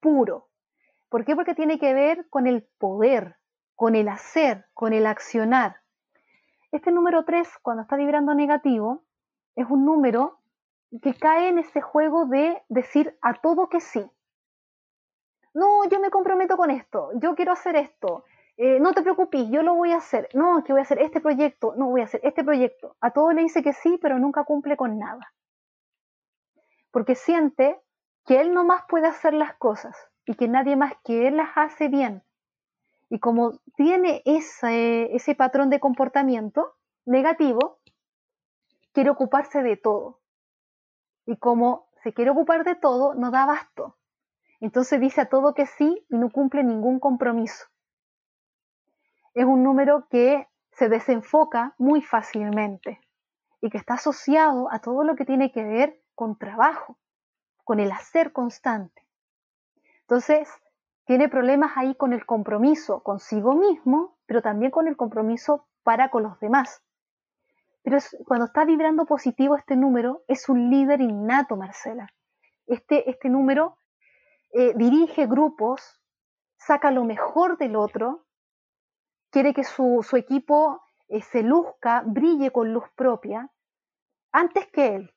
puro, ¿Por qué? Porque tiene que ver con el poder, con el hacer, con el accionar. Este número 3, cuando está vibrando negativo, es un número que cae en ese juego de decir a todo que sí. No, yo me comprometo con esto, yo quiero hacer esto, eh, no te preocupes, yo lo voy a hacer, no, que voy a hacer este proyecto, no voy a hacer este proyecto. A todo le dice que sí, pero nunca cumple con nada. Porque siente que él no más puede hacer las cosas y que nadie más que él las hace bien. Y como tiene ese, ese patrón de comportamiento negativo, quiere ocuparse de todo. Y como se quiere ocupar de todo, no da abasto. Entonces dice a todo que sí y no cumple ningún compromiso. Es un número que se desenfoca muy fácilmente y que está asociado a todo lo que tiene que ver con trabajo, con el hacer constante. Entonces, tiene problemas ahí con el compromiso consigo mismo, pero también con el compromiso para con los demás. Pero cuando está vibrando positivo este número, es un líder innato, Marcela. Este, este número eh, dirige grupos, saca lo mejor del otro, quiere que su, equipo eh, se luzca, brille con luz propia, antes que él.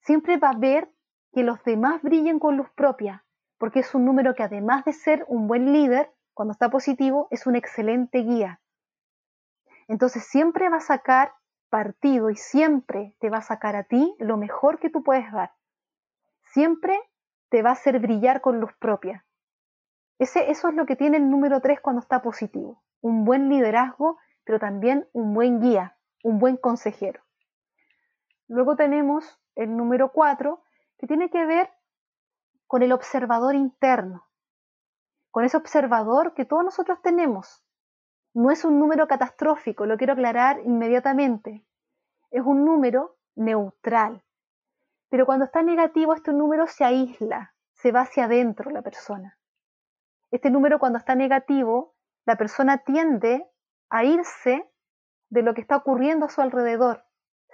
siempre va a ver que los demás brillen con luz propia, porque es un número que además de ser un buen líder, cuando está positivo, es un excelente guía. Entonces siempre va a sacar partido y siempre te va a sacar a ti lo mejor que tú puedes dar. Siempre te va a hacer brillar con luz propia. Ese, eso es lo que tiene el número 3 cuando está positivo. Un buen liderazgo, pero también un buen guía, un buen consejero. Luego tenemos el número 4, que tiene que ver con el observador interno, con ese observador que todos nosotros tenemos. No es un número catastrófico, lo quiero aclarar inmediatamente. Es un número neutral. Pero cuando está negativo, este número se aísla, se va hacia adentro la persona. Este número cuando está negativo, la persona tiende a irse de lo que está ocurriendo a su alrededor,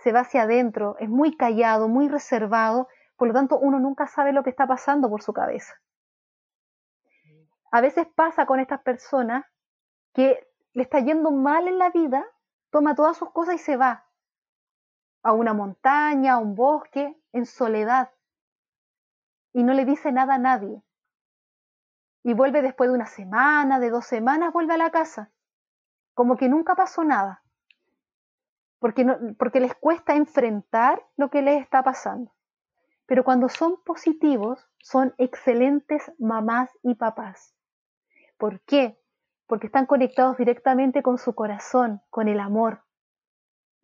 se va hacia adentro, es muy callado, muy reservado, por lo tanto uno nunca sabe lo que está pasando por su cabeza. A veces pasa con estas personas que le está yendo mal en la vida, toma todas sus cosas y se va a una montaña, a un bosque, en soledad, y no le dice nada a nadie. Y vuelve después de una semana, de dos semanas, vuelve a la casa, como que nunca pasó nada, porque, porque les cuesta enfrentar lo que les está pasando. Pero cuando son positivos, son excelentes mamás y papás. ¿Por qué? Porque están conectados directamente con su corazón, con el amor.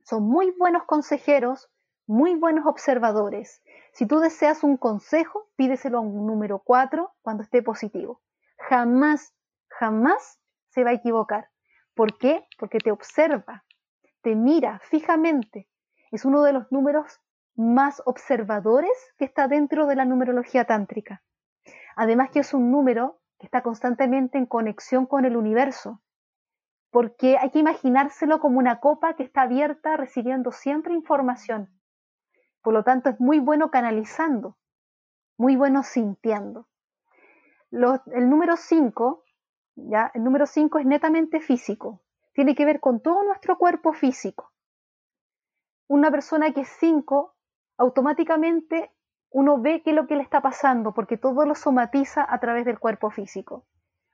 Son muy buenos consejeros, muy buenos observadores. Si tú deseas un consejo, pídeselo a un número 4 cuando esté positivo. Jamás, jamás se va a equivocar. ¿Por qué? Porque te observa, te mira fijamente. Es uno de los números más observadores que está dentro de la numerología tántrica. Además que es un número que está constantemente en conexión con el universo, porque hay que imaginárselo como una copa que está abierta recibiendo siempre información. Por lo tanto, es muy bueno canalizando, muy bueno sintiendo. el número 5, ¿ya? El número 5 es netamente físico, tiene que ver con todo nuestro cuerpo físico. Una persona que es 5 automáticamente uno ve qué es lo que le está pasando, porque todo lo somatiza a través del cuerpo físico.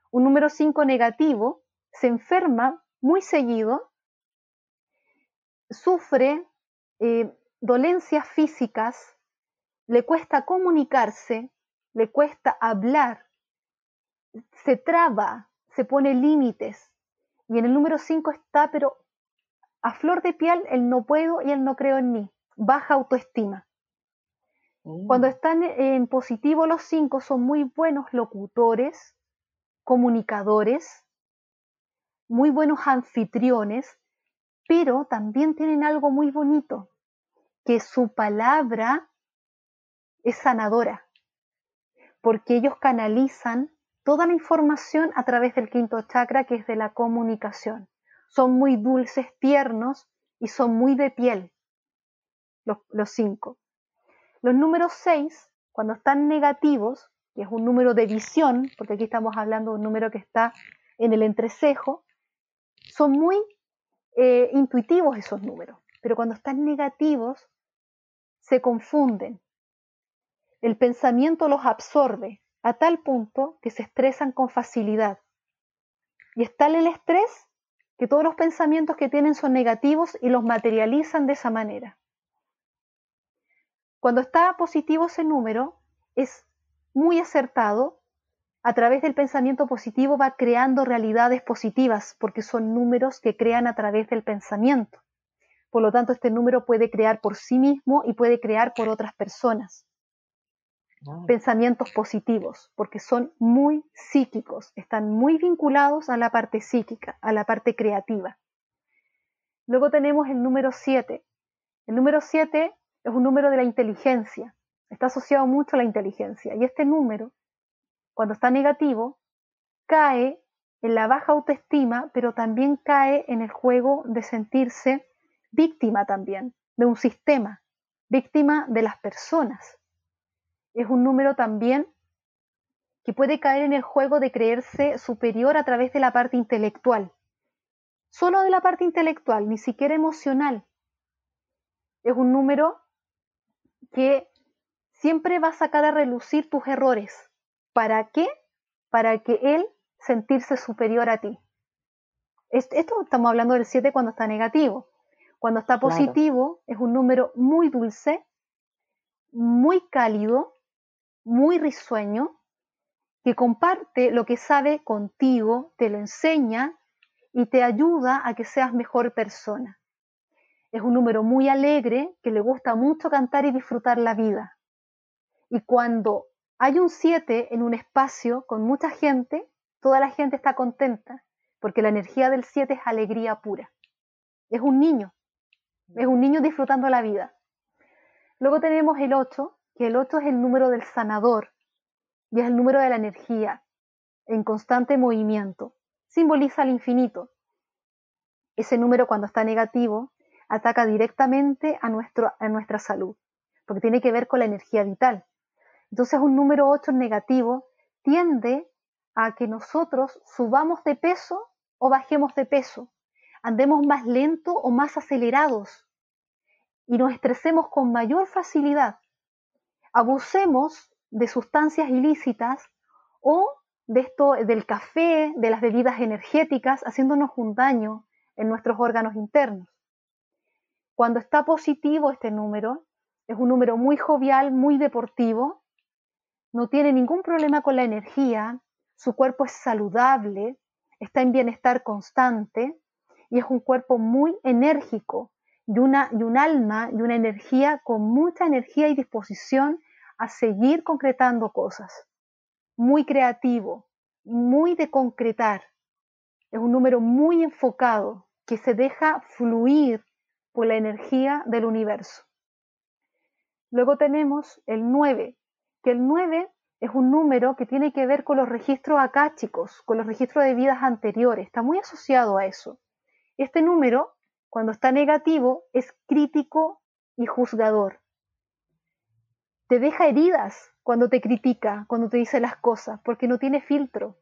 Un número 5 negativo se enferma muy seguido, sufre eh, dolencias físicas, le cuesta comunicarse, le cuesta hablar, se traba, se pone límites. Y en el número 5 está, pero a flor de piel, el no puedo y el no creo en mí baja autoestima. Cuando mm. están en positivo los cinco son muy buenos locutores, comunicadores, muy buenos anfitriones, pero también tienen algo muy bonito, que su palabra es sanadora, porque ellos canalizan toda la información a través del quinto chakra, que es de la comunicación. Son muy dulces, tiernos y son muy de piel los, cinco. Los números seis, cuando están negativos, que es un número de visión, porque aquí estamos hablando de un número que está en el entrecejo, son muy eh, intuitivos esos números, pero cuando están negativos se confunden. El pensamiento los absorbe a tal punto que se estresan con facilidad. Y está el estrés que todos los pensamientos que tienen son negativos y los materializan de esa manera. Cuando está positivo ese número, es muy acertado. A través del pensamiento positivo va creando realidades positivas, porque son números que crean a través del pensamiento. Por lo tanto, este número puede crear por sí mismo y puede crear por otras personas. Pensamientos positivos, porque son muy psíquicos, están muy vinculados a la parte psíquica, a la parte creativa. Luego tenemos el número 7. El número 7 es un número de la inteligencia, está asociado mucho a la inteligencia. Y este número, cuando está negativo, cae en la baja autoestima, pero también cae en el juego de sentirse víctima también de un sistema, víctima de las personas. Es un número también que puede caer en el juego de creerse superior a través de la parte intelectual. Solo de la parte intelectual, ni siquiera emocional. Es un número que siempre va a sacar a relucir tus errores. ¿Para qué? Para que él sentirse superior a ti. Esto estamos hablando del 7 cuando está negativo. Cuando está positivo es un número muy dulce, muy cálido, muy risueño, que comparte lo que sabe contigo, te lo enseña y te ayuda a que seas mejor persona. Es un número muy alegre, que le gusta mucho cantar y disfrutar la vida. Y cuando hay un 7 en un espacio con mucha gente, toda la gente está contenta, porque la energía del 7 es alegría pura. Es un niño, es un niño disfrutando la vida. Luego tenemos el 8, que el 8 es el número del sanador y es el número de la energía en constante movimiento simboliza el infinito. Ese número cuando está negativo ataca directamente a, nuestro, a nuestra salud, porque tiene que ver con la energía vital. Entonces un número 8 negativo tiende a que nosotros subamos de peso o bajemos de peso, andemos más lento o más acelerados y nos estresemos con mayor facilidad, abusemos de sustancias ilícitas o de esto, del café, de las bebidas energéticas, haciéndonos un daño en nuestros órganos internos. Cuando está positivo este número, es un número muy jovial, muy deportivo, no tiene ningún problema con la energía, su cuerpo es saludable, está en bienestar constante y es un cuerpo muy enérgico y, una, un alma y una energía con mucha energía y disposición a seguir concretando cosas muy creativo, muy de concretar. Es un número muy enfocado que se deja fluir la energía del universo. Luego tenemos el 9, que el 9 es un número que tiene que ver con los registros acáchicos, con los registros de vidas anteriores, está muy asociado a eso. Este número, cuando está negativo, es crítico y juzgador. Te deja heridas cuando te critica, cuando te dice las cosas, porque no tiene filtro.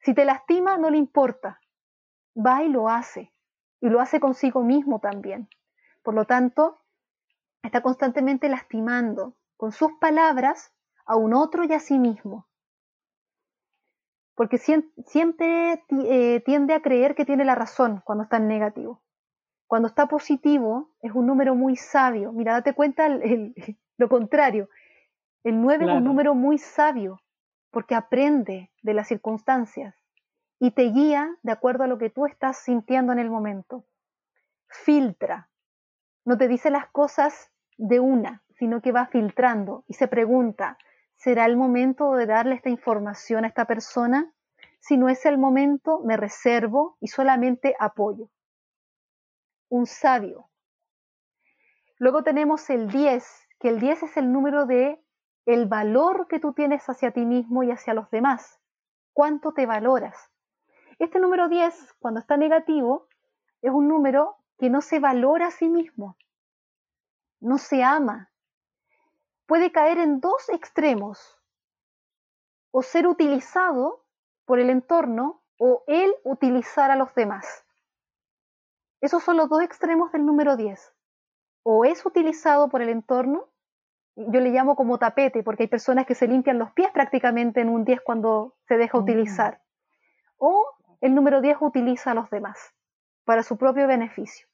Si te lastima, no le importa. Va y lo hace. Y lo hace consigo mismo también. Por lo tanto, está constantemente lastimando con sus palabras a un otro y a sí mismo. Porque siempre eh, tiende a creer que tiene la razón cuando está en negativo. Cuando está positivo, es un número muy sabio. Mira, date cuenta lo contrario. El 9 es un número muy sabio porque aprende de las circunstancias y te guía de acuerdo a lo que tú estás sintiendo en el momento. Filtra. No te dice las cosas de una, sino que va filtrando y se pregunta, ¿será el momento de darle esta información a esta persona? Si no es el momento, me reservo y solamente apoyo. Un sabio. Luego tenemos el 10, que el 10 es el número de el valor que tú tienes hacia ti mismo y hacia los demás. ¿Cuánto te valoras? Este número 10, cuando está negativo, es un número que no se valora a sí mismo, no se ama. Puede caer en dos extremos, o ser utilizado por el entorno o él utilizar a los demás. Esos son los dos extremos del número 10. O es utilizado por el entorno yo le llamo como tapete, porque hay personas que se limpian los pies prácticamente en un 10 cuando se deja utilizar. O el número 10 utiliza a los demás para su propio beneficio.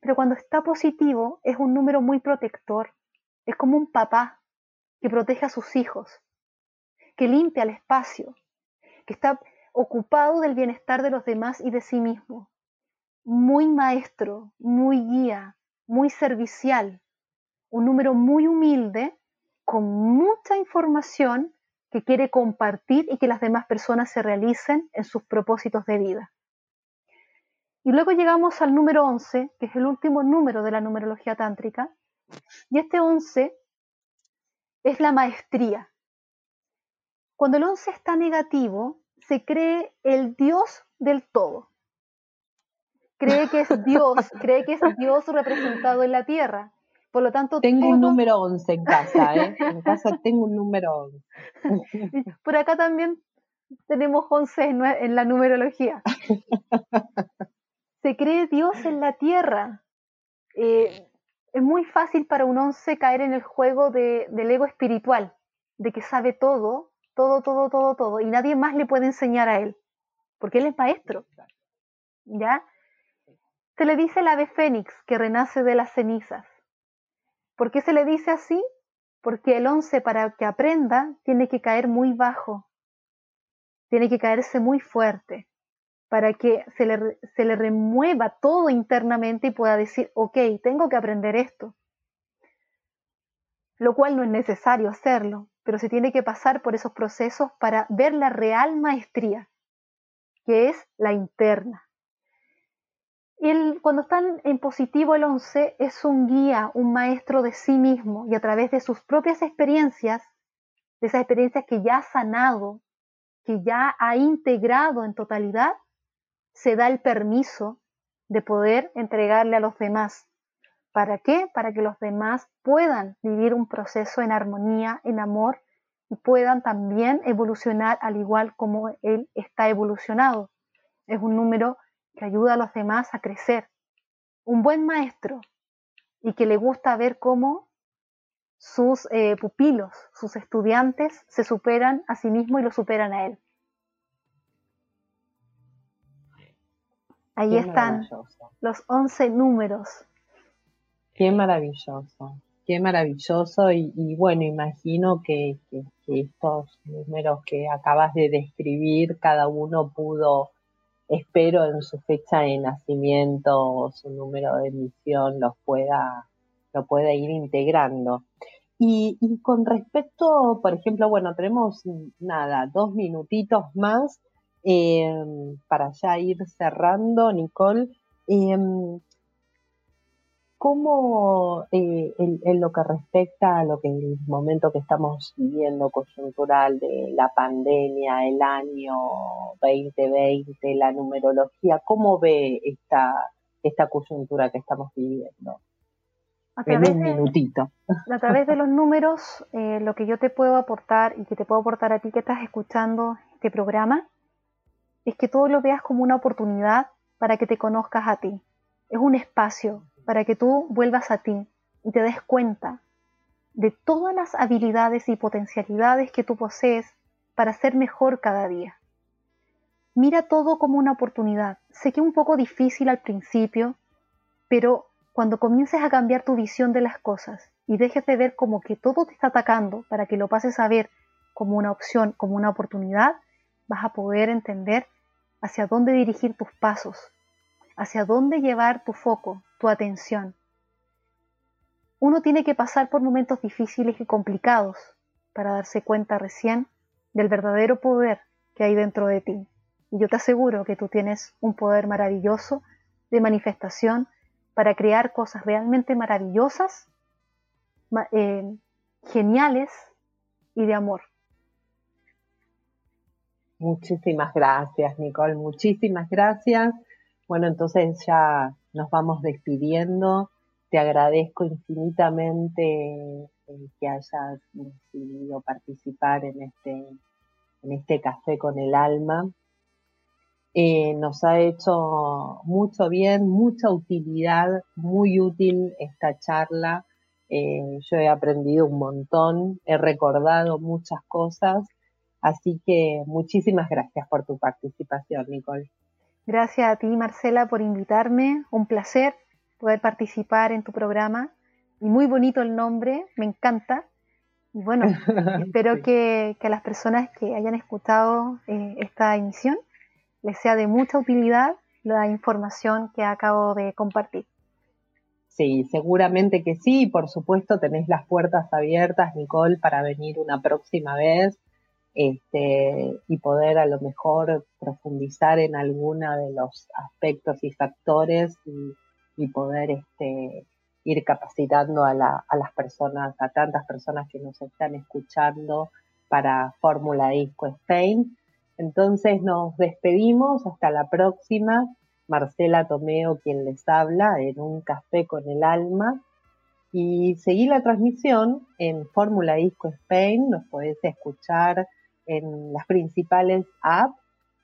Pero cuando está positivo es un número muy protector. Es como un papá que protege a sus hijos, que limpia el espacio, que está ocupado del bienestar de los demás y de sí mismo. Muy maestro, muy guía, muy servicial, un número muy humilde, con mucha información que quiere compartir y que las demás personas se realicen en sus propósitos de vida. Y luego llegamos al número 11, que es el último número de la numerología tántrica, y este 11 es la maestría. Cuando el 11 está negativo, se cree el Dios del todo. Cree que es [laughs] Dios, cree que es Dios representado en la tierra. Por lo tanto, tengo un número 11 en casa, ¿eh? En casa tengo un número 11. [laughs] Por acá también tenemos 11 en la numerología. Se cree Dios en la tierra. Eh, es muy fácil para un once caer en el juego del ego espiritual, de que sabe todo, todo, todo, todo, todo, y nadie más le puede enseñar a él, porque él es maestro. ¿Ya? Se le dice el ave fénix que renace de las cenizas. ¿Por qué se le dice así? Porque el once para que aprenda tiene que caer muy bajo, tiene que caerse muy fuerte para que se le, se le remueva todo internamente y pueda decir, ok, tengo que aprender esto. Lo cual no es necesario hacerlo, pero se tiene que pasar por esos procesos para ver la real maestría, que es la interna. El, cuando están en positivo el 11 es un guía, un maestro de sí mismo y a través de sus propias experiencias, de esas experiencias que ya ha sanado, que ya ha integrado en totalidad, se da el permiso de poder entregarle a los demás. ¿Para qué? Para que los demás puedan vivir un proceso en armonía, en amor y puedan también evolucionar al igual como él está evolucionado. Es un número que ayuda a los demás a crecer. Un buen maestro y que le gusta ver cómo sus eh, pupilos, sus estudiantes se superan a sí mismos y lo superan a él. Ahí están los 11 números. Qué maravilloso, qué maravilloso y, bueno, imagino que, estos números que acabas de describir, cada uno pudo, espero en su fecha de nacimiento o su número de emisión, los pueda, lo pueda ir integrando. Y, con respecto, por ejemplo, bueno, tenemos nada, dos minutitos más Em, para ya ir cerrando, Nicole, em, ¿cómo eh, en, lo que respecta a lo que el momento que estamos viviendo coyuntural de la pandemia, el año 2020, la numerología, cómo ve esta, esta coyuntura que estamos viviendo? en un minutito. a través de los números, eh, lo que yo te puedo aportar y que te puedo aportar a ti que estás escuchando este programa, es que todo lo veas como una oportunidad para que te conozcas a ti. Es un espacio para que tú vuelvas a ti y te des cuenta de todas las habilidades y potencialidades que tú posees para ser mejor cada día. Mira todo como una oportunidad. Sé que es un poco difícil al principio, pero cuando comiences a cambiar tu visión de las cosas y dejes de ver como que todo te está atacando para que lo pases a ver como una opción, como una oportunidad, vas a poder entender hacia dónde dirigir tus pasos, hacia dónde llevar tu foco, tu atención. Uno tiene que pasar por momentos difíciles y complicados para darse cuenta recién del verdadero poder que hay dentro de ti. Y yo te aseguro que tú tienes un poder maravilloso de manifestación para crear cosas realmente maravillosas, eh, geniales y de amor. Muchísimas gracias, Nicole, muchísimas gracias. Bueno, entonces ya nos vamos despidiendo. Te agradezco infinitamente que hayas decidido participar en este, en este café con el alma. Eh, nos ha hecho mucho bien, mucha utilidad, muy útil esta charla. Eh, yo he aprendido un montón, he recordado muchas cosas Así que muchísimas gracias por tu participación, Nicole. Gracias a ti, Marcela, por invitarme. Un placer poder participar en tu programa. Y muy bonito el nombre, me encanta. Y bueno, [laughs] espero que, a las personas que hayan escuchado eh, esta emisión les sea de mucha utilidad la información que acabo de compartir. Sí, seguramente que sí. Por supuesto, tenés las puertas abiertas, Nicole, para venir una próxima vez este, y poder a lo mejor profundizar en alguno de los aspectos y factores y, poder este, ir capacitando a, las personas, a tantas personas que nos están escuchando para Fórmula Disco Spain. Entonces nos despedimos, hasta la próxima. Marcela Tomeo quien les habla en un café con el alma. Y seguí la transmisión en Fórmula Disco Spain, nos podés escuchar en las principales apps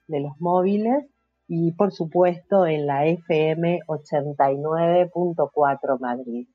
de los móviles y por supuesto en la FM 89.4 Madrid.